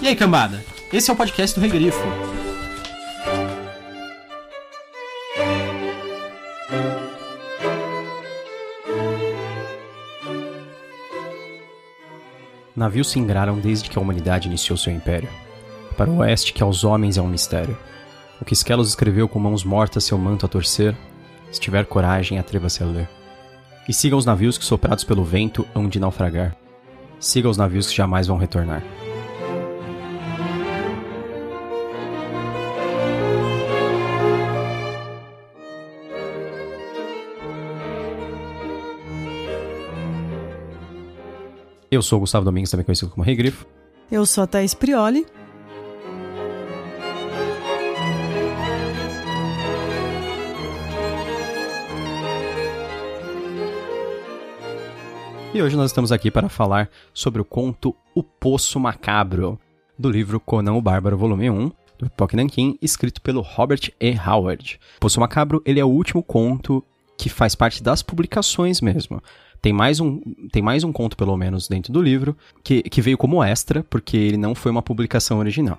E aí, cambada? Esse é o podcast do Regrifo. Navios se ingraram desde que a humanidade iniciou seu império. Para o oeste, que aos homens é um mistério. O que Skelos escreveu com mãos mortas seu manto a torcer, se tiver coragem, atreva-se a ler. E siga os navios que soprados pelo vento hão de naufragar. Siga os navios que jamais vão retornar. Eu sou o Gustavo Domingos, também conhecido como Regrifo. Eu sou a Thaís Prioli. E hoje nós estamos aqui para falar sobre o conto O Poço Macabro, do livro Conan o Bárbaro, volume 1, do Epoch Nankin, escrito pelo Robert E. Howard. O Poço Macabro, ele é o último conto que faz parte das publicações mesmo. Tem mais um, tem mais um conto, pelo menos, dentro do livro, que, que veio como extra, porque ele não foi uma publicação original.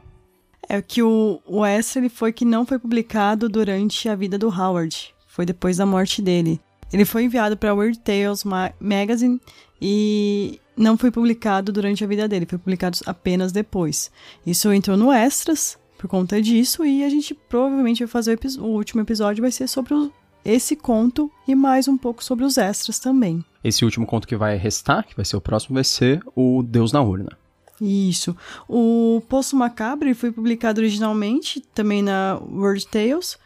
É que o, o extra ele foi que não foi publicado durante a vida do Howard. Foi depois da morte dele. Ele foi enviado para Weird Tales Ma Magazine e não foi publicado durante a vida dele, foi publicado apenas depois. Isso entrou no Extras por conta disso e a gente provavelmente vai fazer o, o último episódio vai ser sobre o, esse conto e mais um pouco sobre os extras também. Esse último conto que vai restar, que vai ser o próximo, vai ser o Deus na Urna. Isso. O Poço Macabro foi publicado originalmente também na World Tales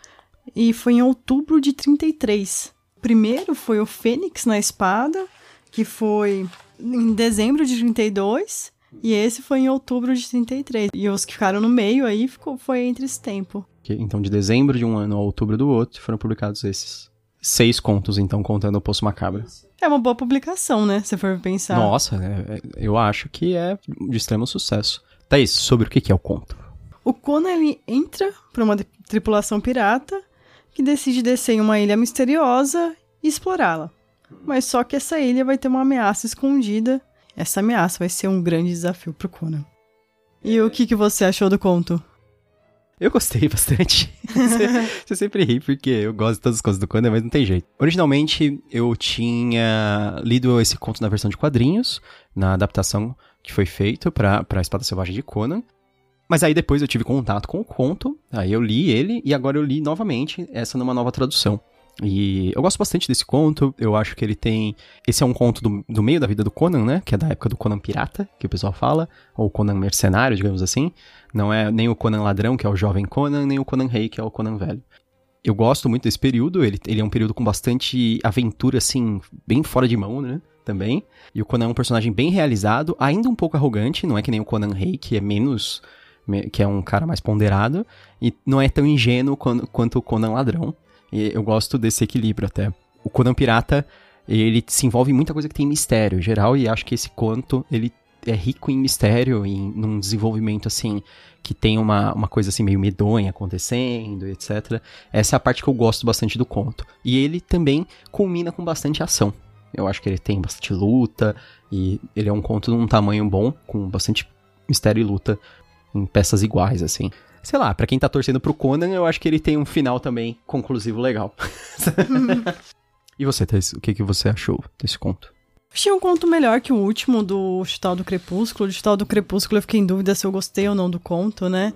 e foi em outubro de 33. O primeiro foi o Fênix na Espada, que foi em dezembro de 32, e esse foi em outubro de 33. E os que ficaram no meio aí ficou, foi entre esse tempo. Então, de dezembro de um ano a outubro do outro, foram publicados esses seis contos, então, contando o Poço Macabro. É uma boa publicação, né? Se for pensar. Nossa, é, é, eu acho que é de extremo sucesso. Thaís, sobre o que é o conto? O Conan, ele entra para uma tripulação pirata que decide descer em uma ilha misteriosa e explorá-la. Mas só que essa ilha vai ter uma ameaça escondida. Essa ameaça vai ser um grande desafio pro Conan. E o que, que você achou do conto? Eu gostei bastante. você sempre ri porque eu gosto de todas as coisas do Conan, mas não tem jeito. Originalmente, eu tinha lido esse conto na versão de quadrinhos, na adaptação que foi feita para a Espada Selvagem de Conan. Mas aí depois eu tive contato com o conto, aí eu li ele e agora eu li novamente essa numa nova tradução. E eu gosto bastante desse conto, eu acho que ele tem. Esse é um conto do, do meio da vida do Conan, né? Que é da época do Conan Pirata, que o pessoal fala, ou Conan Mercenário, digamos assim. Não é nem o Conan Ladrão, que é o jovem Conan, nem o Conan Rei, que é o Conan Velho. Eu gosto muito desse período, ele, ele é um período com bastante aventura, assim, bem fora de mão, né? Também. E o Conan é um personagem bem realizado, ainda um pouco arrogante, não é que nem o Conan Rei, que é menos. que é um cara mais ponderado, e não é tão ingênuo quanto, quanto o Conan Ladrão. E eu gosto desse equilíbrio até. O Conan Pirata, ele se envolve em muita coisa que tem mistério em geral, e acho que esse conto, ele é rico em mistério, em num desenvolvimento assim, que tem uma, uma coisa assim meio medonha acontecendo, etc. Essa é a parte que eu gosto bastante do conto. E ele também culmina com bastante ação. Eu acho que ele tem bastante luta, e ele é um conto num tamanho bom, com bastante mistério e luta em peças iguais, assim sei lá, para quem tá torcendo pro Conan, eu acho que ele tem um final também conclusivo legal. e você, Thais, o que, que você achou desse conto? Achei um conto melhor que o último do Chutal do Crepúsculo. Do Chutal do Crepúsculo eu fiquei em dúvida se eu gostei ou não do conto, né?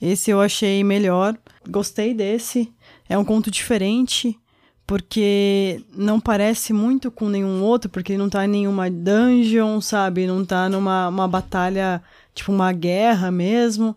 Esse eu achei melhor. Gostei desse. É um conto diferente, porque não parece muito com nenhum outro, porque ele não tá em nenhuma dungeon, sabe? Não tá numa uma batalha, tipo uma guerra mesmo.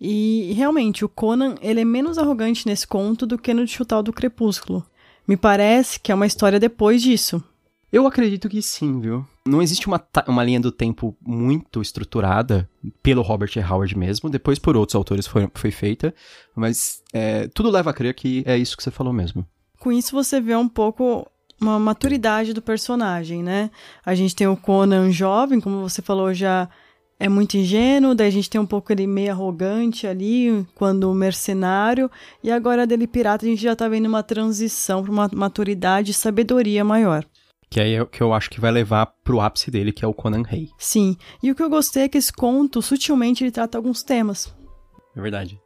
E realmente, o Conan ele é menos arrogante nesse conto do que no Chutal do Crepúsculo. Me parece que é uma história depois disso. Eu acredito que sim, viu? Não existe uma, uma linha do tempo muito estruturada pelo Robert E. Howard mesmo, depois por outros autores foi, foi feita, mas é, tudo leva a crer que é isso que você falou mesmo. Com isso você vê um pouco uma maturidade do personagem, né? A gente tem o Conan jovem, como você falou já é muito ingênuo, daí a gente tem um pouco ele meio arrogante ali, quando mercenário, e agora dele pirata a gente já tá vendo uma transição para uma maturidade e sabedoria maior. Que é o que eu acho que vai levar pro ápice dele, que é o Conan Rei. Sim. E o que eu gostei é que esse conto, sutilmente, ele trata alguns temas. É verdade.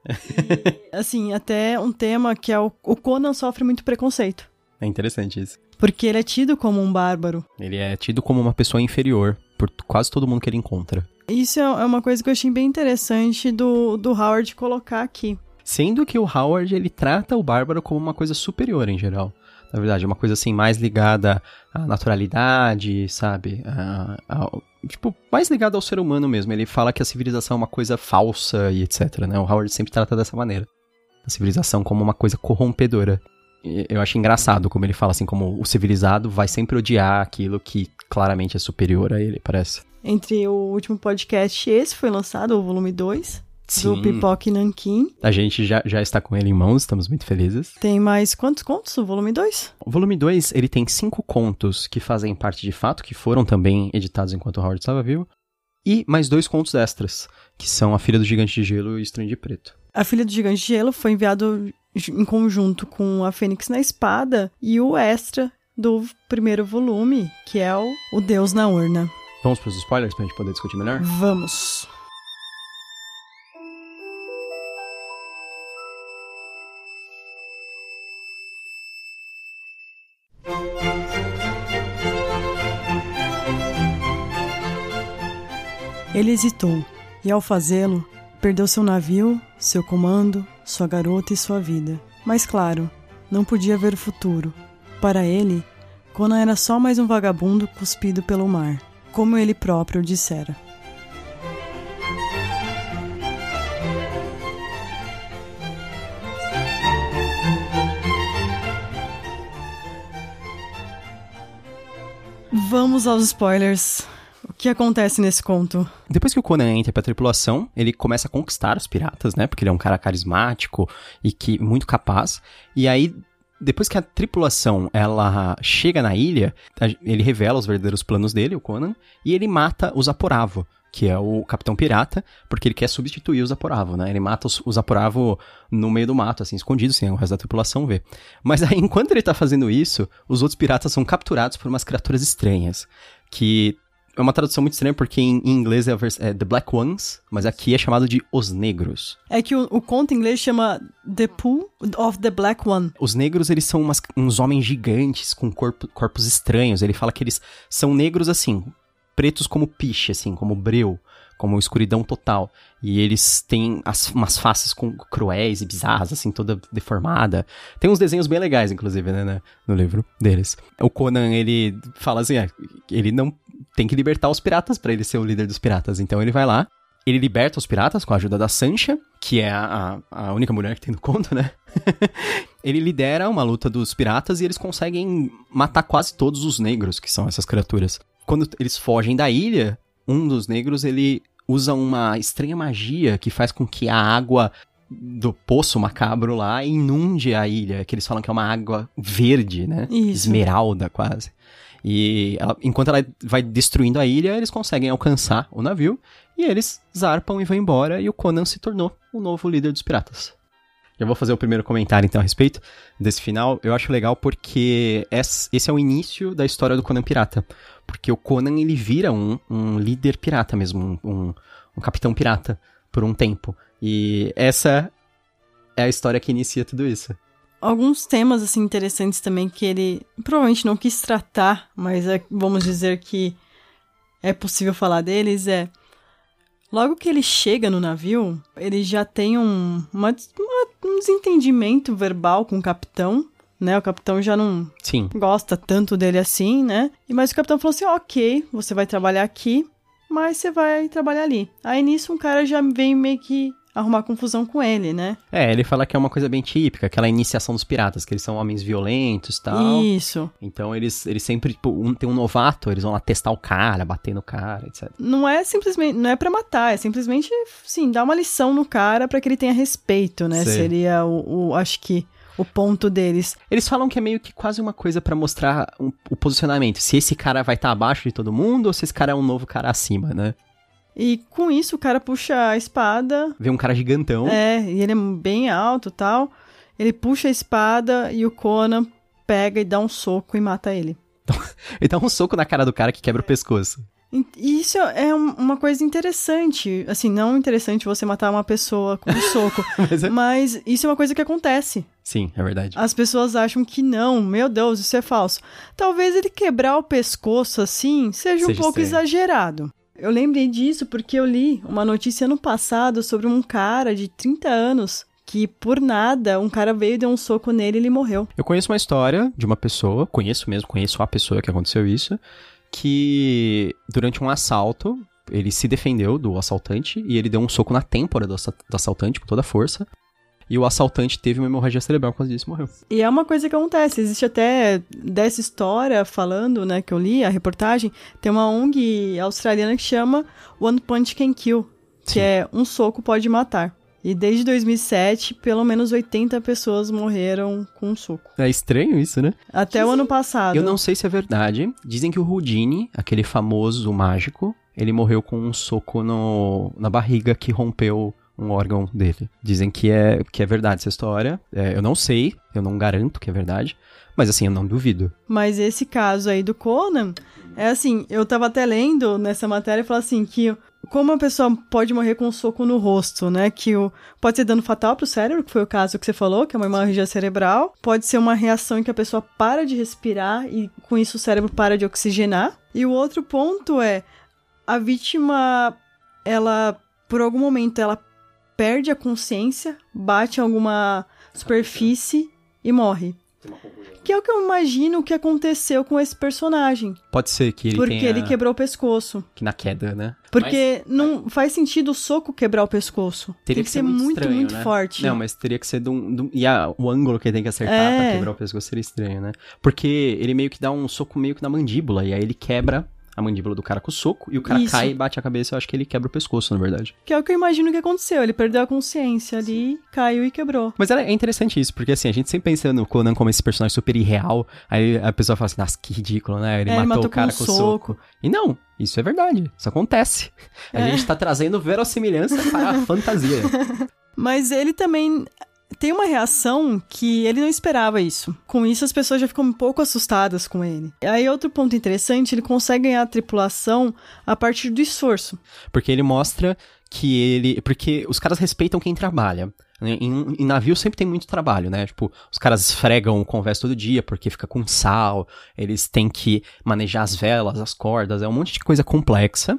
assim, até um tema que é o, o Conan sofre muito preconceito. É interessante isso. Porque ele é tido como um bárbaro. Ele é tido como uma pessoa inferior por quase todo mundo que ele encontra. Isso é, é uma coisa que eu achei bem interessante do, do Howard colocar aqui. Sendo que o Howard, ele trata o bárbaro como uma coisa superior em geral. Na verdade, é uma coisa assim mais ligada à naturalidade, sabe? A, a, tipo, mais ligada ao ser humano mesmo. Ele fala que a civilização é uma coisa falsa e etc, né? O Howard sempre trata dessa maneira. A civilização como uma coisa corrompedora. E eu acho engraçado como ele fala assim, como o civilizado vai sempre odiar aquilo que claramente é superior a ele, parece. Entre o último podcast e esse foi lançado, o volume 2. Sim. do Pipoque Nankin. A gente já, já está com ele em mãos, estamos muito felizes. Tem mais quantos contos? O volume 2? O volume 2, ele tem cinco contos que fazem parte de fato, que foram também editados enquanto o Howard estava vivo. E mais dois contos extras, que são A Filha do Gigante de Gelo e Estranho de Preto. A Filha do Gigante de Gelo foi enviado em conjunto com A Fênix na Espada e o extra do primeiro volume, que é o, o Deus na Urna. Vamos para os spoilers para a gente poder discutir melhor? Vamos. Ele hesitou, e ao fazê-lo, perdeu seu navio, seu comando, sua garota e sua vida. Mas claro, não podia ver o futuro. Para ele, Conan era só mais um vagabundo cuspido pelo mar, como ele próprio dissera. Vamos aos spoilers. O que acontece nesse conto? Depois que o Conan entra pra tripulação, ele começa a conquistar os piratas, né? Porque ele é um cara carismático e que muito capaz. E aí, depois que a tripulação ela chega na ilha, ele revela os verdadeiros planos dele, o Conan, e ele mata o Zaporavo, que é o capitão pirata, porque ele quer substituir o Zaporavo, né? Ele mata o Zaporavo no meio do mato, assim, escondido, sem o resto da tripulação ver. Mas aí, enquanto ele tá fazendo isso, os outros piratas são capturados por umas criaturas estranhas, que é uma tradução muito estranha porque em, em inglês é, é, The Black Ones, mas aqui é chamado de Os Negros. É que o, o conto em inglês chama The Pool of the Black One. Os negros, eles são umas, uns homens gigantes com corpo, corpos estranhos. Ele fala que eles são negros assim, pretos como piche, assim, como breu, como escuridão total. E eles têm as, umas faces com, cruéis e bizarras, assim, toda deformada. Tem uns desenhos bem legais, inclusive, né, né no livro deles. O Conan, ele fala assim, é, ele não tem que libertar os piratas para ele ser o líder dos piratas. Então ele vai lá, ele liberta os piratas com a ajuda da Sancha, que é a, a única mulher que tem no conto, né? ele lidera uma luta dos piratas e eles conseguem matar quase todos os negros, que são essas criaturas. Quando eles fogem da ilha, um dos negros ele usa uma estranha magia que faz com que a água do poço macabro lá inunde a ilha, que eles falam que é uma água verde, né? Isso. Esmeralda quase. E ela, enquanto ela vai destruindo a ilha, eles conseguem alcançar o navio e eles zarpam e vão embora e o Conan se tornou o novo líder dos piratas. Já vou fazer o primeiro comentário então a respeito desse final. Eu acho legal porque esse é o início da história do Conan pirata. Porque o Conan ele vira um, um líder pirata mesmo, um, um capitão pirata por um tempo. E essa é a história que inicia tudo isso alguns temas assim interessantes também que ele provavelmente não quis tratar, mas é, vamos dizer que é possível falar deles é logo que ele chega no navio, ele já tem um, uma, uma, um desentendimento verbal com o capitão. Né, o capitão já não Sim. gosta tanto dele assim, né? E mas o capitão falou assim: ok, você vai trabalhar aqui, mas você vai trabalhar ali. Aí nisso um cara já vem meio que arrumar confusão com ele, né? É, ele fala que é uma coisa bem típica, aquela iniciação dos piratas, que eles são homens violentos e tal. Isso. Então eles, eles sempre, tipo, um, tem um novato, eles vão lá testar o cara, bater no cara, etc. Não é simplesmente, não é para matar, é simplesmente, sim, dar uma lição no cara para que ele tenha respeito, né? Sei. Seria o, o, acho que o ponto deles. Eles falam que é meio que quase uma coisa para mostrar um, o posicionamento. Se esse cara vai estar tá abaixo de todo mundo ou se esse cara é um novo cara acima, né? E com isso o cara puxa a espada. Vê um cara gigantão. É, e ele é bem alto tal. Ele puxa a espada e o Conan pega e dá um soco e mata ele. Então, ele dá um soco na cara do cara que quebra o pescoço. Isso é um- uma coisa interessante. Assim, não interessante você matar uma pessoa com um soco. Mas é- mas isso é uma coisa que acontece. Sim, é verdade. As pessoas acham que não, meu Deus, isso é falso. Talvez ele quebrar o pescoço assim seja, um Seja pouco estranho. exagerado. Eu lembrei disso porque eu li uma notícia ano passado sobre um cara de 30 anos que, por nada, um cara veio e deu um soco nele e ele morreu. Eu conheço uma história de uma pessoa, conheço mesmo, conheço a pessoa que aconteceu isso, que durante um assalto, ele se defendeu do assaltante e ele deu um soco na têmpora do, assa- do assaltante com toda a força. E o assaltante teve uma hemorragia cerebral por causa disso e morreu. E é uma coisa que acontece. Existe até dessa história falando, né, que eu li, a reportagem, tem uma ONG australiana que chama One Punch Can Kill, que Sim. é um soco pode matar. E desde 2007, pelo menos 80 pessoas morreram com um soco. É estranho isso, né? Até o ano passado. Eu não sei se é verdade. Dizem que o Houdini, aquele famoso mágico, ele morreu com um soco no, na barriga que rompeu um órgão dele. Dizem que é, que é verdade essa história. É, eu não sei, eu não garanto que é verdade. Mas assim, eu não duvido. Mas esse caso aí do Conan, é assim, eu tava até lendo nessa matéria e falou assim que como a pessoa pode morrer com um soco no rosto, né? Que o, pode ser dano fatal pro cérebro, que foi o caso que você falou, que é uma hemorragia cerebral. Pode ser uma reação em que a pessoa para de respirar e com isso o cérebro para de oxigenar. E o outro ponto é a vítima, ela, por algum momento, ela perde a consciência, bate em alguma superfície e morre. Que é o que eu imagino que aconteceu com esse personagem. Pode ser que ele porque tenha... ele quebrou o pescoço. Que na queda, né? Porque não faz sentido o soco quebrar o pescoço. Teria tem que, ser muito, estranho, muito né? forte. Não, mas teria que ser de um... de um- E a- o ângulo que ele tem que acertar É. pra quebrar o pescoço seria estranho, né? Porque ele meio que dá um soco meio que na mandíbula, e aí ele quebra a mandíbula do cara com o soco, e o cara Isso. cai e bate a cabeça, eu acho que ele quebra o pescoço, na verdade. Que é o que eu imagino que aconteceu. Ele perdeu a consciência ali, caiu e quebrou. Mas é interessante isso, porque assim, a gente sempre pensa no Conan como esse personagem super irreal, aí a pessoa fala assim, nossa, que ridículo, né? Ele É, ele matou, matou o cara com com, um o soco. E não, isso é verdade, isso acontece. A É. gente tá trazendo verossimilhança para a fantasia. Mas ele também tem uma reação que ele não esperava isso. Com isso, as pessoas já ficam um pouco assustadas com ele. E aí, outro ponto interessante, ele consegue ganhar a tripulação a partir do esforço. Porque ele mostra que ele. Porque os caras respeitam quem trabalha. né? Em, em navio sempre tem muito trabalho, né? Tipo, os caras esfregam o convés todo dia porque fica com sal, eles têm que manejar as velas, as cordas, é um monte de coisa complexa,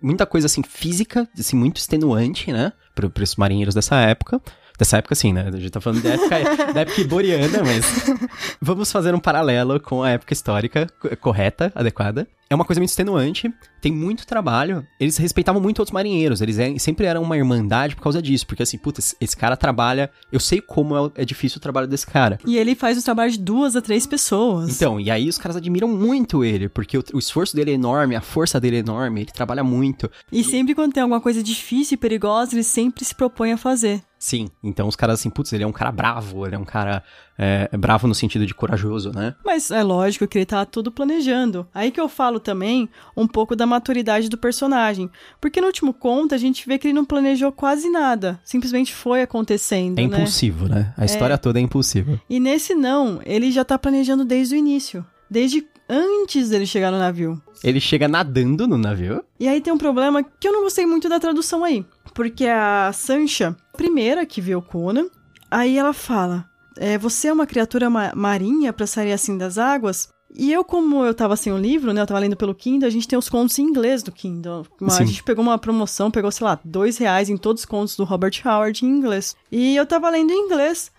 muita coisa assim física, assim, muito extenuante, né? Para os marinheiros dessa época. Dessa época, sim, né? A gente tá falando da época, da época iboriana, mas. Vamos fazer um paralelo com a época histórica co- correta, adequada. É uma coisa muito extenuante, tem muito trabalho. Eles respeitavam muito outros marinheiros, eles é- sempre eram uma irmandade por causa disso. Porque assim, puta, esse- cara trabalha. Eu sei como é, é difícil o trabalho desse cara. E ele faz o trabalho de duas a três pessoas. Então, e aí os caras admiram muito ele, porque o, o esforço dele é enorme, a força dele é enorme, ele trabalha muito. E sempre quando tem alguma coisa difícil e perigosa, ele sempre se propõe a fazer. Sim, então os caras assim, putz, ele é um cara bravo, ele é um cara é, bravo no sentido de corajoso, né? Mas é lógico que ele tá tudo planejando. Aí que eu falo também um pouco da maturidade do personagem. Porque no último conto a gente vê que ele não planejou quase nada. Simplesmente foi acontecendo, É né? impulsivo, né? A história toda é impulsiva. E nesse não, ele já tá planejando desde o início. Desde antes dele chegar no navio. Ele chega nadando no navio. E aí tem um problema que eu não gostei muito da tradução aí. Porque a Sancha, primeira que vê o Conan, aí ela fala: é, Você é uma criatura ma- marinha pra sair assim das águas? E eu, como eu tava sem o livro, né? Eu tava lendo pelo Kindle, a gente tem os contos em inglês do Kindle. Mas Sim. a gente pegou uma promoção, pegou, sei lá, dois reais em todos os contos do Robert Howard em inglês. E eu tava lendo em inglês.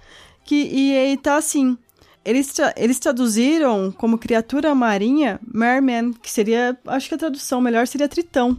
Que, e aí tá assim. Eles, tra- eles traduziram como criatura marinha Merman, que seria. Acho que a tradução melhor seria Tritão.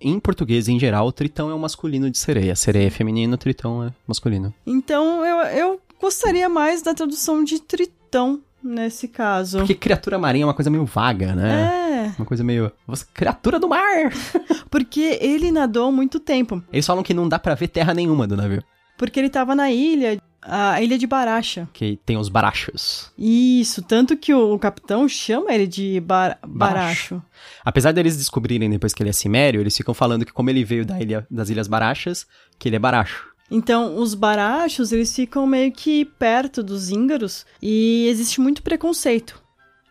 Em português, em geral, o tritão é o masculino de sereia. Sereia é feminino, o tritão é masculino. Então eu, eu gostaria mais da tradução de Tritão nesse caso. Porque criatura marinha é uma coisa meio vaga, né? É, Uma coisa meio. Criatura do mar! porque ele nadou muito tempo. Eles falam que não dá pra ver terra nenhuma do navio. Porque ele tava na ilha, a ilha de Baracha. Que tem os barachos. Isso, tanto que o capitão chama ele de bar Baracho. Apesar deles descobrirem depois que ele é cimério, eles ficam falando que como ele veio da ilha, das Ilhas Barachas, que ele é baracho. Então, os barachos, eles ficam meio que perto dos íngaros e existe muito preconceito.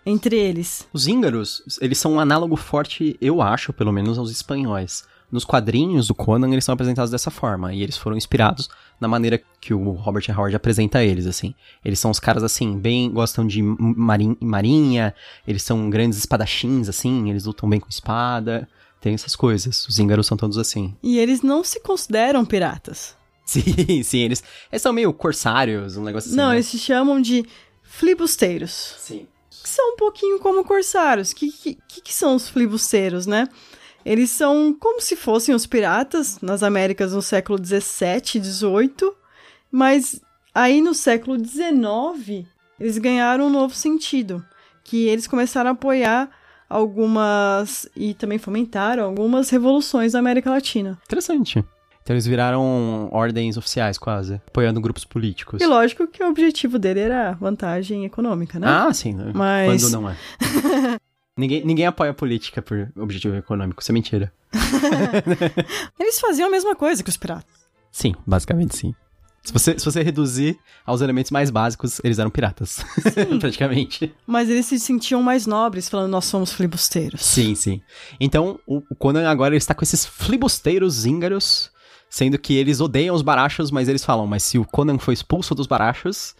entre eles? Os íngaros, eles são um análogo forte, eu acho, pelo menos, aos espanhóis. Nos quadrinhos do Conan, eles são apresentados dessa forma, e eles foram inspirados na maneira que o Robert Howard apresenta eles, assim. Eles são os caras, assim, bem, gostam de marin marinha, eles são grandes espadachins, assim, eles lutam bem com espada, tem essas coisas. Os íngaros são todos assim. E eles não se consideram piratas. Sim, sim, eles, eles são meio corsários, um negócio assim. Não, né? eles se chamam de flibusteiros. Sim. Que são um pouquinho como corsários. O que, que, que são os flibusteiros, né? Eles são como se fossem os piratas nas Américas no século 17 e 18, mas aí no século 19 eles ganharam um novo sentido, que eles começaram a apoiar algumas e também fomentaram algumas revoluções da América Latina. Interessante. Então eles viraram ordens oficiais, quase, apoiando grupos políticos. E lógico que o objetivo dele era vantagem econômica, né? Ah, sim. Mas- Quando não é. ninguém, ninguém apoia a política por objetivo econômico, isso é mentira. Eles faziam a mesma coisa que os piratas. Sim, basicamente sim. Se você, se você reduzir aos elementos mais básicos, eles eram piratas. Praticamente. Mas eles se sentiam mais nobres, falando, nós somos flibusteiros. Sim, sim. Então, o, o Conan agora ele está com esses flibusteiros íngaros, sendo que eles odeiam os barachos, mas eles falam, mas se o Conan foi expulso dos barachos,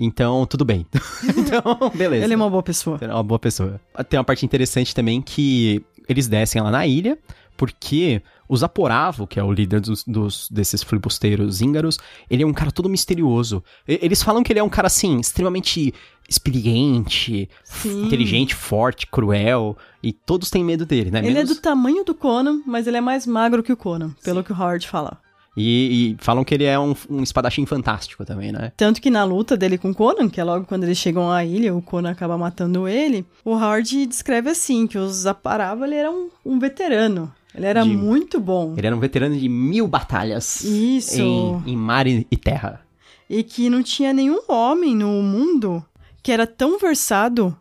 então tudo bem. então, beleza. Ele é uma boa pessoa. É uma boa pessoa. Tem uma parte interessante também que eles descem lá na ilha, porque o Zaporavo, que é o líder dos, dos- desses flibusteiros íngaros, ele é um cara todo misterioso. Eles falam que ele é um cara, assim, extremamente experiente, Sim. inteligente, forte, cruel, e todos têm medo dele, né? Ele é Menos- do tamanho do Conan, mas ele é mais magro que o Conan, pelo que o Howard fala. E, e falam que ele é um, um espadachim fantástico também, né? Tanto que na luta dele com o Conan, que é logo quando eles chegam à ilha, o Conan acaba matando ele, o Howard descreve assim, que o Zaparava ele era um, um veterano. Ele era De- muito bom. Ele era um veterano de mil batalhas Isso. em, em mar e e terra. E que não tinha nenhum homem no mundo que era tão versado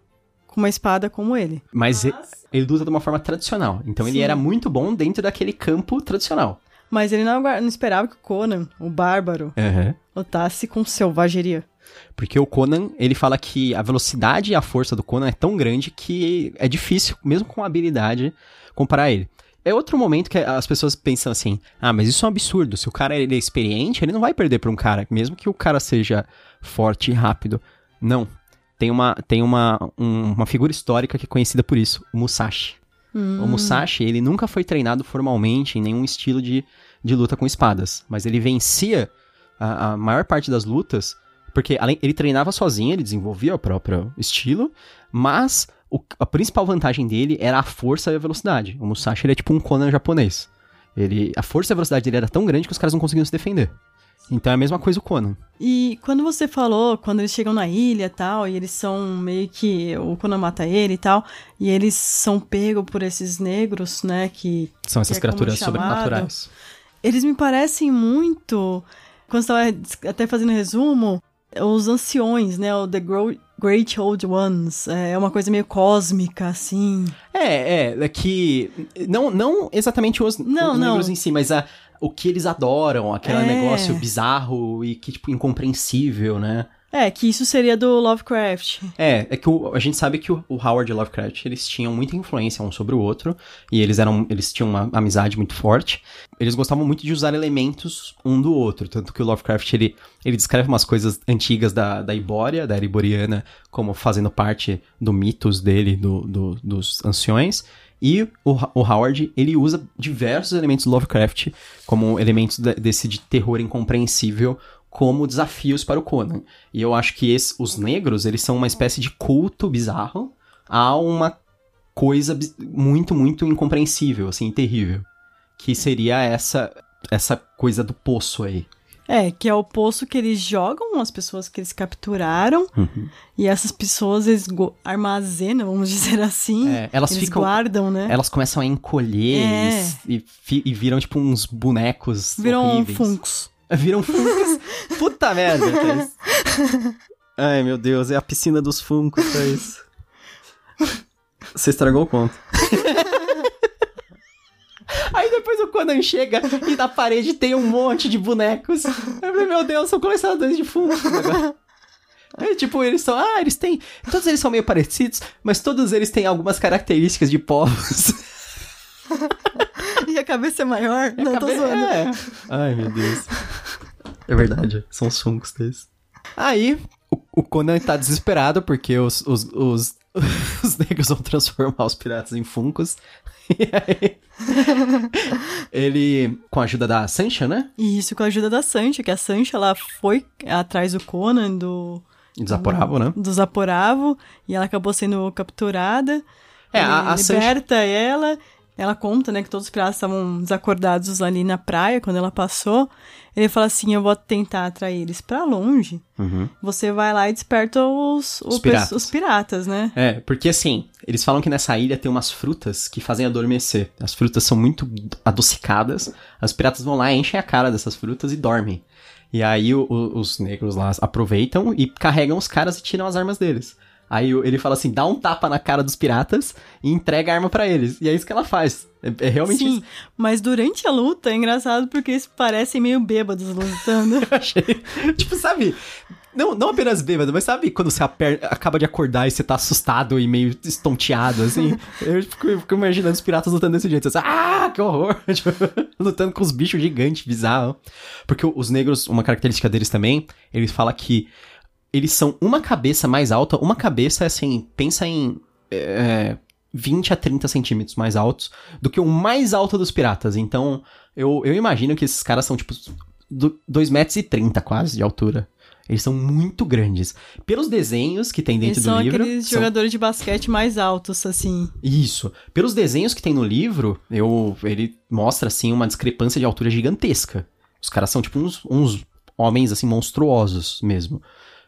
com uma espada como ele. Mas e- ele luta de uma forma tradicional. Então ele Sim. era muito bom dentro daquele campo tradicional. Mas ele não, não esperava que o Conan, o bárbaro, lutasse com selvageria. Porque o Conan, ele fala que a velocidade e a força do Conan é tão grande que é difícil, mesmo com habilidade, comparar ele. É outro momento que as pessoas pensam assim: ah, mas isso é um absurdo. Se o cara ele é experiente, ele não vai perder pra um cara, mesmo que o cara seja forte e rápido. Não. Tem uma, tem uma, um- uma figura histórica que é conhecida por isso, o Musashi. O Musashi, ele nunca foi treinado formalmente em nenhum estilo de, de luta com espadas, mas ele vencia a, a maior parte das lutas, porque além, ele treinava sozinho, ele desenvolvia o próprio estilo, mas o- a principal vantagem dele era a força e a velocidade. O Musashi, ele é tipo um Conan japonês. Ele, a força e a velocidade dele era tão grande que os caras não conseguiam se defender. Então é a mesma coisa o Conan. E quando você falou, quando eles chegam na ilha e tal, e eles são meio que. O Conan mata ele e tal, e eles são pegos por esses negros, né? Que. São essas que é criaturas chamado. sobrenaturais. Eles me parecem muito. Quando você tava até fazendo resumo, os anciões, né? O The Gro- Great Old Ones. É uma coisa meio cósmica, assim. É, é, é que. Não, não exatamente os, Não, os negros em si, mas a, o que eles adoram, aquele É. negócio bizarro e que, tipo, incompreensível, né? É, que isso seria do Lovecraft. É, é que o- a gente sabe que o, o Howard e o Lovecraft, eles tinham muita influência um sobre o outro, e eles eram, eles tinham uma amizade muito forte. Eles gostavam muito de usar elementos um do outro, tanto que o Lovecraft, ele, ele descreve umas coisas antigas da, da Ibória, da era iboriana, como fazendo parte do mitos dele, do, do- dos anciões, e o, o Howard, ele usa diversos elementos do Lovecraft como elementos de- desse de terror incompreensível como desafios para o Conan. E eu acho que esse- os negros, eles são uma espécie de culto bizarro a uma coisa muito, muito incompreensível, assim, terrível. Que seria essa essa coisa do poço aí. É, que é o poço que eles jogam as pessoas que eles capturaram. Uhum. E essas pessoas eles armazenam, vamos dizer assim. É, elas eles ficam- guardam, né? Elas começam a encolher É. e, e e viram, tipo, uns bonecos Viram horríveis. funcos. Viram funcos. Puta merda, Thaís. Ai, meu Deus, é a piscina dos funcos, Thaís. Você estragou o conto. Aí depois o Conan chega e na parede tem um monte de bonecos. Eu falei, meu Deus, são colecionadores de funcos agora. É, tipo, eles são. Ah, eles têm. Todos eles são meio parecidos, mas todos eles têm algumas características de povos. e a cabeça é maior? Não, cabe... tô zoando. É. Ai, meu Deus. É verdade, são os funcos desses. Aí, o, o Conan tá desesperado porque os, os, os, os negros vão transformar os piratas em funcos. E aí, ele, com a ajuda da Sancha, né? Isso, com a ajuda da Sancha, que a Sancha, ela foi atrás do Conan, do... Desaporavo, né? Do Zaporavo, e ela acabou sendo capturada. É, a, a liberta Sancha... ela ela conta, né, que todos os piratas estavam desacordados ali na praia quando ela passou. Ele fala assim: Eu vou tentar atrair eles para longe. Uhum. Você vai lá e desperta os, os, os, piratas. os piratas, né? É, porque assim, eles falam que nessa ilha tem umas frutas que fazem adormecer. As frutas são muito adocicadas. Os piratas vão lá, enchem a cara dessas frutas e dormem. E aí o, os negros lá aproveitam e carregam os caras e tiram as armas deles. Aí ele fala assim: dá um tapa na cara dos piratas e entrega a arma para eles. E é isso que ela faz. É, é realmente Sim, isso. mas durante a luta é engraçado porque eles parecem meio bêbados lutando. Eu achei. Tipo, sabe? Não, não apenas bêbado, mas sabe quando você acaba de acordar e você tá assustado e meio estonteado, assim? eu, fico, eu fico imaginando os piratas lutando desse jeito. Assim, ah, que horror! Tipo, lutando com os bichos gigantes, bizarro. Porque os negros, uma característica deles também, eles falam que eles são uma cabeça mais alta. Uma cabeça, assim, pensa em é, 20 a 30 centímetros mais altos do que o mais alto dos piratas. Então, eu, eu imagino que esses caras são, tipo, 2,30 metros e 30 quase de altura. Eles são muito grandes. Pelos desenhos que tem dentro Eles do são livro. aqueles são... jogadores de basquete mais altos, assim. Isso. Pelos desenhos que tem no livro, eu, ele mostra, assim, uma discrepância de altura gigantesca. Os caras são, tipo, uns, uns homens, assim, monstruosos mesmo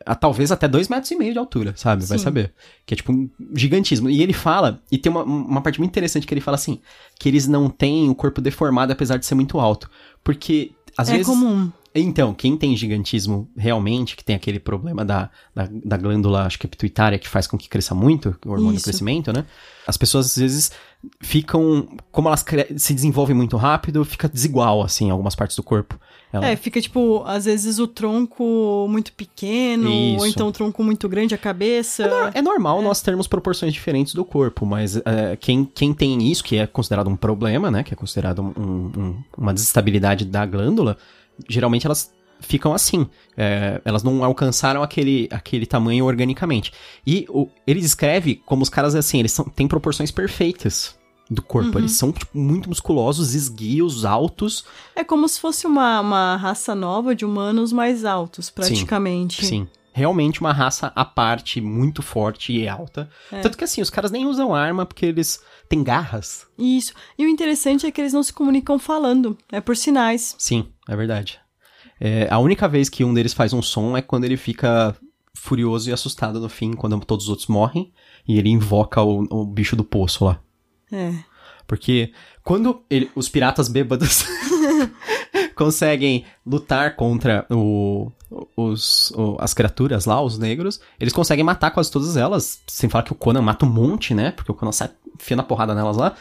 a, talvez até dois metros e meio de altura, sabe? Sim. Vai saber. Que é tipo um gigantismo. E ele fala, e tem uma, uma parte muito interessante que ele fala assim, que eles não têm o corpo deformado apesar de ser muito alto. Porque, às é vezes... É comum. Então, quem tem gigantismo realmente, que tem aquele problema da, da, da, glândula, acho que é pituitária, que faz com que cresça muito, o hormônio Isso. do crescimento, né? As pessoas, às vezes, ficam. Como elas se desenvolvem muito rápido, fica desigual, assim, em algumas partes do corpo. Ela... É, fica tipo, às vezes o tronco muito pequeno, Isso. ou então o tronco muito grande, a cabeça. É, no é normal é. nós termos proporções diferentes do corpo, mas é, quem, quem tem isso, que é considerado um problema, né? Que é considerado um, um, uma desestabilidade da glândula, geralmente elas ficam assim. É, elas não alcançaram aquele, aquele tamanho organicamente. E o, ele descreve como os caras, assim, eles são, têm proporções perfeitas do corpo. Uhum. Eles são tipo, muito musculosos, esguios, altos. É como se fosse uma, uma raça nova de humanos mais altos, praticamente. Sim. sim. Realmente uma raça à parte, muito forte e alta. É. Tanto que assim, os caras nem usam arma porque eles têm garras. Isso. E o interessante é que eles não se comunicam falando, é por sinais. Sim, é verdade. É, a única vez que um deles faz um som é quando ele fica furioso e assustado no fim, quando todos os outros morrem, e ele invoca o, o bicho do poço lá. É. Porque quando ele, os piratas bêbados conseguem lutar contra o, os, o, as criaturas lá, os negros, eles conseguem matar quase todas elas. Sem falar que o Conan mata um monte, né? Porque o Conan sai fia na porrada nelas lá.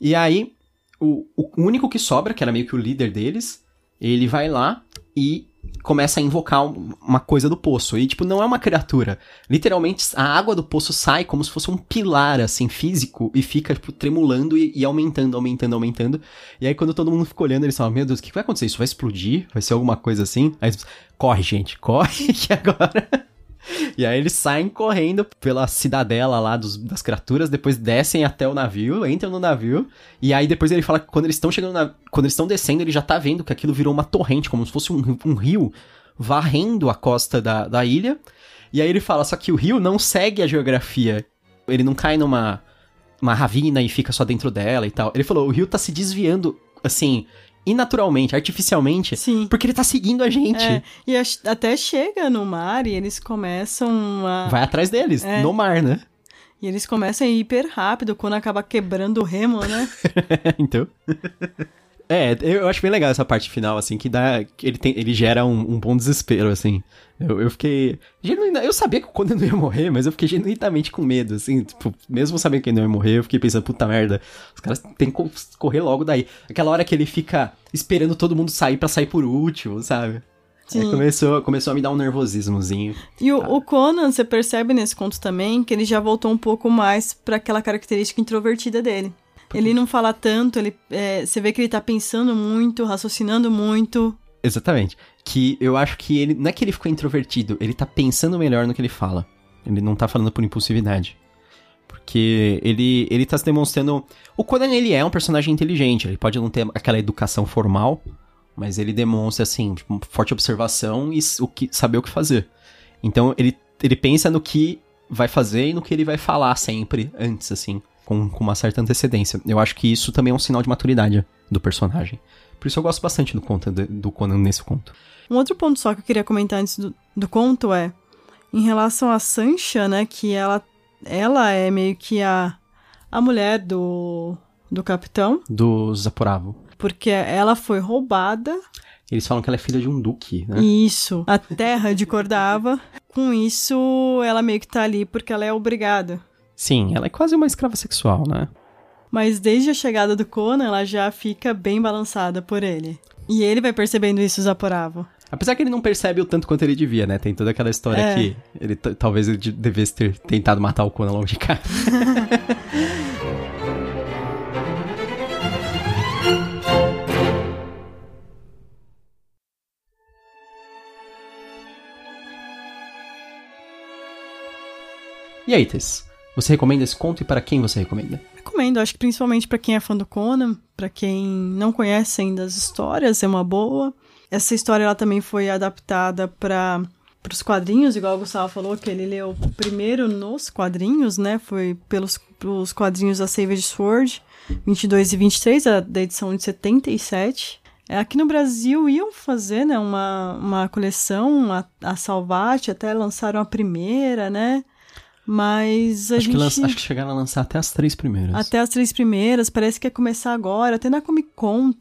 E aí, o, o único que sobra, que era meio que o líder deles, ele vai lá e começa a invocar uma coisa do poço. E, tipo, não é uma criatura. Literalmente, a água do poço sai como se fosse um pilar, assim, físico, e fica, tipo, tremulando e, e aumentando, aumentando, aumentando. E aí, quando todo mundo fica olhando, eles falam, meu Deus, o que vai acontecer? Isso vai explodir? Vai ser alguma coisa assim? Aí, corre, gente, corre, que agora... E aí eles saem correndo pela cidadela lá dos, das criaturas, depois descem até o navio, entram no navio, e aí depois ele fala que quando eles estão chegando na, quando eles estão descendo, ele já tá vendo que aquilo virou uma torrente, como se fosse um, um rio varrendo a costa da, da ilha. E aí ele fala, só que o rio não segue a geografia. Ele não cai numa uma ravina e fica só dentro dela e tal. Ele falou, o rio tá se desviando, assim, inaturalmente, artificialmente, Sim. porque ele tá seguindo a gente. É, e até chega no mar e eles começam a. Vai atrás deles, é. no mar, né? E eles começam a ir hiper rápido quando acaba quebrando o remo, né? então. É, eu acho bem legal essa parte final, assim, que dá. Que ele, tem, ele gera um, um bom desespero, assim. Eu, eu fiquei. Eu sabia que quando eu não ia morrer, mas eu fiquei genuinamente com medo, assim. Tipo, mesmo sabendo que ele não ia morrer, eu fiquei pensando, puta merda, os caras têm que correr logo daí. Aquela hora que ele fica esperando todo mundo sair para sair por último, sabe? Aí começou, começou a me dar um nervosismozinho. E o, o, Conan, você percebe nesse conto também que ele já voltou um pouco mais para aquela característica introvertida dele. Ele não fala tanto, ele, é, você vê que ele tá pensando muito, raciocinando muito. Exatamente. Que eu acho que ele. Não é que ele ficou introvertido, ele tá pensando melhor no que ele fala. Ele não tá falando por impulsividade. Porque ele, ele tá se demonstrando. O Conan, ele é um personagem inteligente, ele pode não ter aquela educação formal, mas ele demonstra, assim, tipo, forte observação e o que, saber o que fazer. Então, ele, ele pensa no que vai fazer e no que ele vai falar sempre antes, assim com, com uma certa antecedência. Eu acho que isso também é um sinal de maturidade do personagem. Por isso eu gosto bastante do conto do Conan nesse conto. Um outro ponto só que eu queria comentar antes do, do conto é em relação a Sancha, né, que ela ela é meio que a a mulher do do capitão do Zaporavo. Porque ela foi roubada eles falam que ela é filha de um duque, né? Isso. A terra de Cordava. Com isso, ela meio que tá ali porque ela é obrigada. Sim, ela é quase uma escrava sexual, né? Mas desde a chegada do Conan, ela já fica bem balançada por ele. E ele vai percebendo isso, Zaporavo. Apesar que ele não percebe o tanto quanto ele devia, né? Tem toda aquela história é. que ele talvez ele devesse ter tentado matar o Conan logo de cara. e aí, Tess? Você recomenda esse conto e para quem você recomenda? Recomendo, acho que principalmente para quem é fã do Conan, para quem não conhece ainda as histórias, é uma boa. Essa história ela também foi adaptada para para os quadrinhos, igual o Gustavo falou, que ele leu primeiro nos quadrinhos, né? Foi pelos, pelos quadrinhos da Savage Sword, 22 e 23, a, da edição de 77. É, aqui no Brasil iam fazer né, uma, uma coleção, a, a Salvate, até lançaram a primeira, né? Mas a acho gente. Que lança, acho que chegaram a lançar até as três primeiras. Até as três primeiras, parece que ia começar agora. Até na Comic Con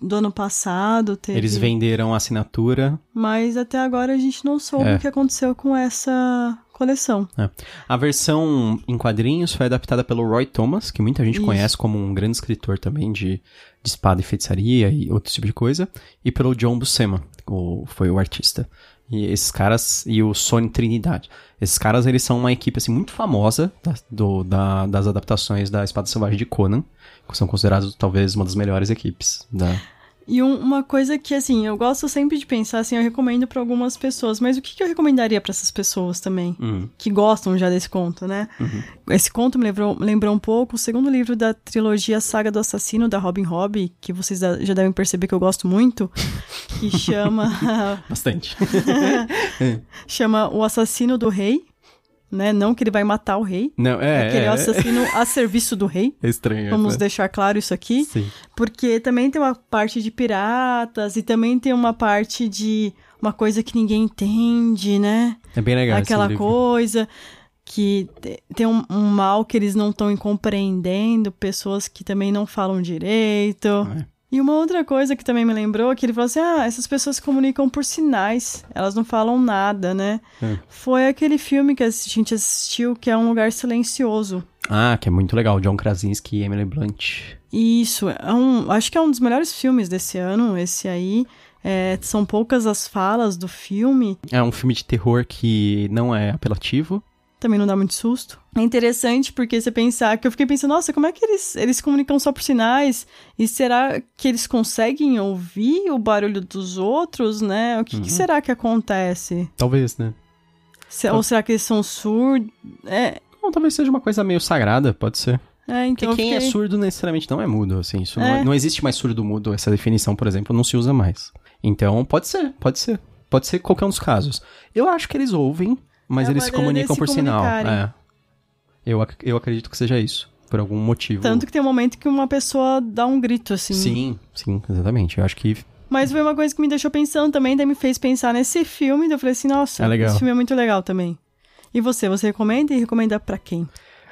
do ano passado. Teve... Eles venderam a assinatura. Mas até agora a gente não soube é. o que aconteceu com essa coleção. É. A versão em quadrinhos foi adaptada pelo Roy Thomas, que muita gente Isso. conhece como um grande escritor também de, de espada e feitiçaria e outro tipo de coisa. E pelo John Buscema, o, foi o artista. E esses caras, e o Sony Trinidade. Esses caras, eles são uma equipe, assim, muito famosa da, do, da, das adaptações da Espada Selvagem de Conan. Que são considerados, talvez, uma das melhores equipes da... E um, uma coisa que, assim, eu gosto sempre de pensar, assim, eu recomendo para algumas pessoas, mas o que, que eu recomendaria para essas pessoas também? Uhum. Que gostam já desse conto, né? Uhum. Esse conto me lembrou, lembrou um pouco o segundo livro da trilogia Saga do Assassino, da Robin Hobb, que vocês já devem perceber que eu gosto muito, que chama... Bastante. chama O Assassino do Rei né? Não que ele vai matar o rei. Não, é. é que ele é, é assassino a serviço do rei. É estranho. Vamos é. deixar claro isso aqui. Sim. Porque também tem uma parte de piratas e também tem uma parte de uma coisa que ninguém entende, né? É bem legal. Aquela coisa que tem um, um, mal que eles não estão compreendendo, pessoas que também não falam direito. É. E uma outra coisa que também me lembrou é que ele falou assim: ah, essas pessoas comunicam por sinais, elas não falam nada, né? É. Foi aquele filme que a gente assistiu que é Um Lugar Silencioso. Ah, que é muito legal, John Krasinski e Emily Blunt. Isso, é um, acho que é um dos melhores filmes desse ano, esse aí. É, são poucas as falas do filme. É um filme de terror que não é apelativo também não dá muito susto. É interessante porque você pensar que eu fiquei pensando, nossa, como é que eles, eles comunicam só por sinais? E será que eles conseguem ouvir o barulho dos outros, né? O que, uhum. que será que acontece? Talvez, né? Se, ou será que eles são surdos? É. Não, talvez seja uma coisa meio sagrada, pode ser. É, então Porque quem é fiquei... é surdo necessariamente não é mudo, assim. Isso é. Não, não existe mais surdo mudo. Essa definição, por exemplo, não se usa mais. Então, pode ser, pode ser. Pode ser qualquer um dos casos. Eu acho que eles ouvem, mas é eles se comunicam por sinal. É. Eu, eu acredito que seja isso. Por algum motivo. Tanto que tem um momento que uma pessoa dá um grito, assim. Sim, sim, exatamente. Eu acho que. Mas foi uma coisa que me deixou pensando também, daí me fez pensar nesse filme, daí eu falei assim, nossa, é esse filme é muito legal também. E você, você recomenda e recomenda para quem?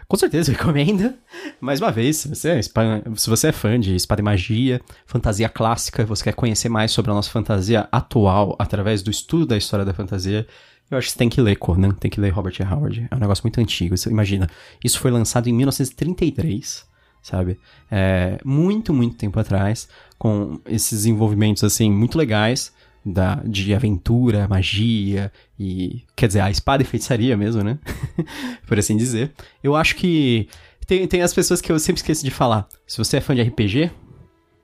Com certeza, recomenda. Mais uma vez, se você, é, se você é fã de espada e magia, fantasia clássica, você quer conhecer mais sobre a nossa fantasia atual através do estudo da história da fantasia, eu acho que você tem que ler Conan, tem que ler Robert. Howard. É um negócio muito antigo. Você imagina, isso foi lançado em 1933, sabe? É, muito, muito tempo atrás, com esses envolvimentos, assim, muito legais. da, de aventura, magia e. Quer dizer, a espada e feitiçaria mesmo, né? Por assim dizer. Eu acho que. Tem, tem as pessoas que eu sempre esqueço de falar. Se você é fã de RPG,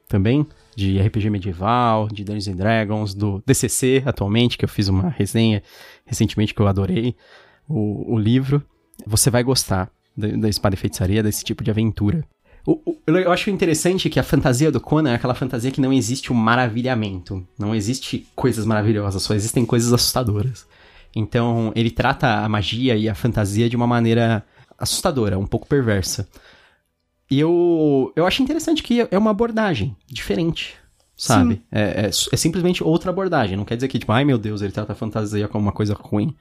também, de RPG medieval, de Dungeons and Dragons, do DCC atualmente, que eu fiz uma resenha recentemente que eu adorei, o, o livro, você vai gostar da, da espada e feitiçaria, desse tipo de aventura. O, o, eu acho interessante que a fantasia do Conan é aquela fantasia que não existe o um maravilhamento. Não existe coisas maravilhosas, só existem coisas assustadoras. Então, ele trata a magia e a fantasia de uma maneira assustadora, um pouco perversa. E eu, eu acho interessante que é uma abordagem diferente, sabe? É, é, é, simplesmente outra abordagem. Não quer dizer que, tipo, ai meu Deus, ele trata a fantasia como uma coisa ruim.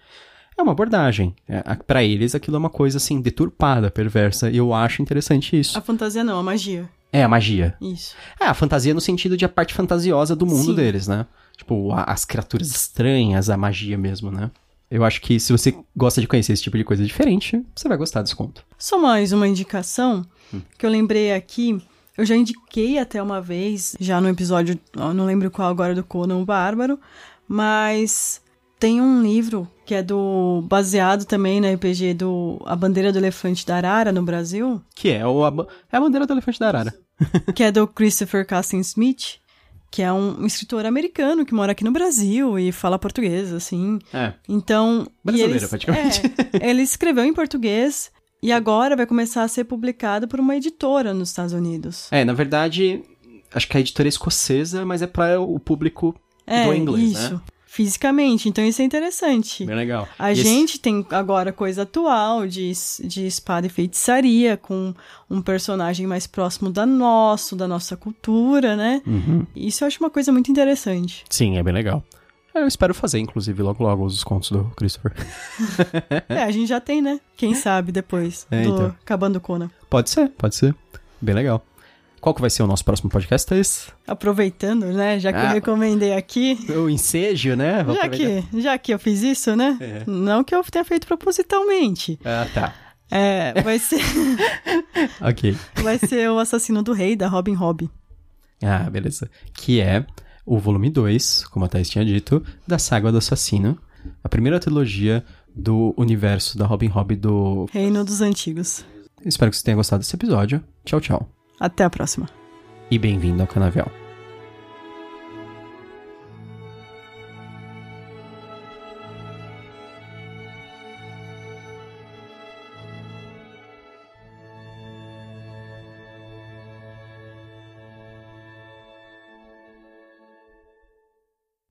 É uma abordagem. É, para eles, aquilo é uma coisa, assim, deturpada, perversa. E eu acho interessante isso. A fantasia não, a magia. É, a magia. Isso. É, a fantasia no sentido de a parte fantasiosa do mundo Sim. deles, né? Tipo, a, as criaturas estranhas, a magia mesmo, né? Eu acho que se você gosta de conhecer esse tipo de coisa diferente, você vai gostar desse conto. Só mais uma indicação hum. que eu lembrei aqui. Eu já indiquei até uma vez, já no episódio, não lembro qual agora, do Conan o Bárbaro, mas tem um livro que é do baseado também na RPG do A Bandeira do Elefante da Arara no Brasil. Que é, o, a, é a Bandeira do Elefante da Arara. que é do Christopher Cassin Smith, que é um, escritor americano que mora aqui no Brasil e fala português, assim. É. Então. Brasileiro, ele, praticamente. É, ele escreveu em português e agora vai começar a ser publicado por uma editora nos Estados Unidos. É, na verdade, acho que a editora é escocesa, mas é para o público é, do inglês, isso. né? Fisicamente. Então isso é interessante. Bem legal. A gente tem agora coisa atual de, de espada e feitiçaria, com um personagem mais próximo da nosso, da nossa cultura, né? Uhum. Isso eu acho uma coisa muito interessante. Sim, é bem legal. Eu espero fazer, inclusive, logo logo os contos do Christopher. é, a gente já tem, né? Quem sabe depois é, do então. Acabando Conan. Pode ser, pode ser. Bem legal. Qual que vai ser o nosso próximo podcast, Thaís? Aproveitando, né? Já que ah, eu recomendei aqui. O ensejo, né? Vou já que, já que eu fiz isso, né? É. Não que eu tenha feito propositalmente. Ah, tá. É, vai ser. ok. Vai ser o Assassino do Rei, da Robin Hobb. Ah, beleza. Que é o volume 2, como a Thais tinha dito, da Saga do Assassino. A primeira trilogia do universo da Robin Hobb do. Reino dos Antigos. Espero que você tenha gostado desse episódio. Tchau, tchau. Até a próxima. E bem-vindo ao Canavial.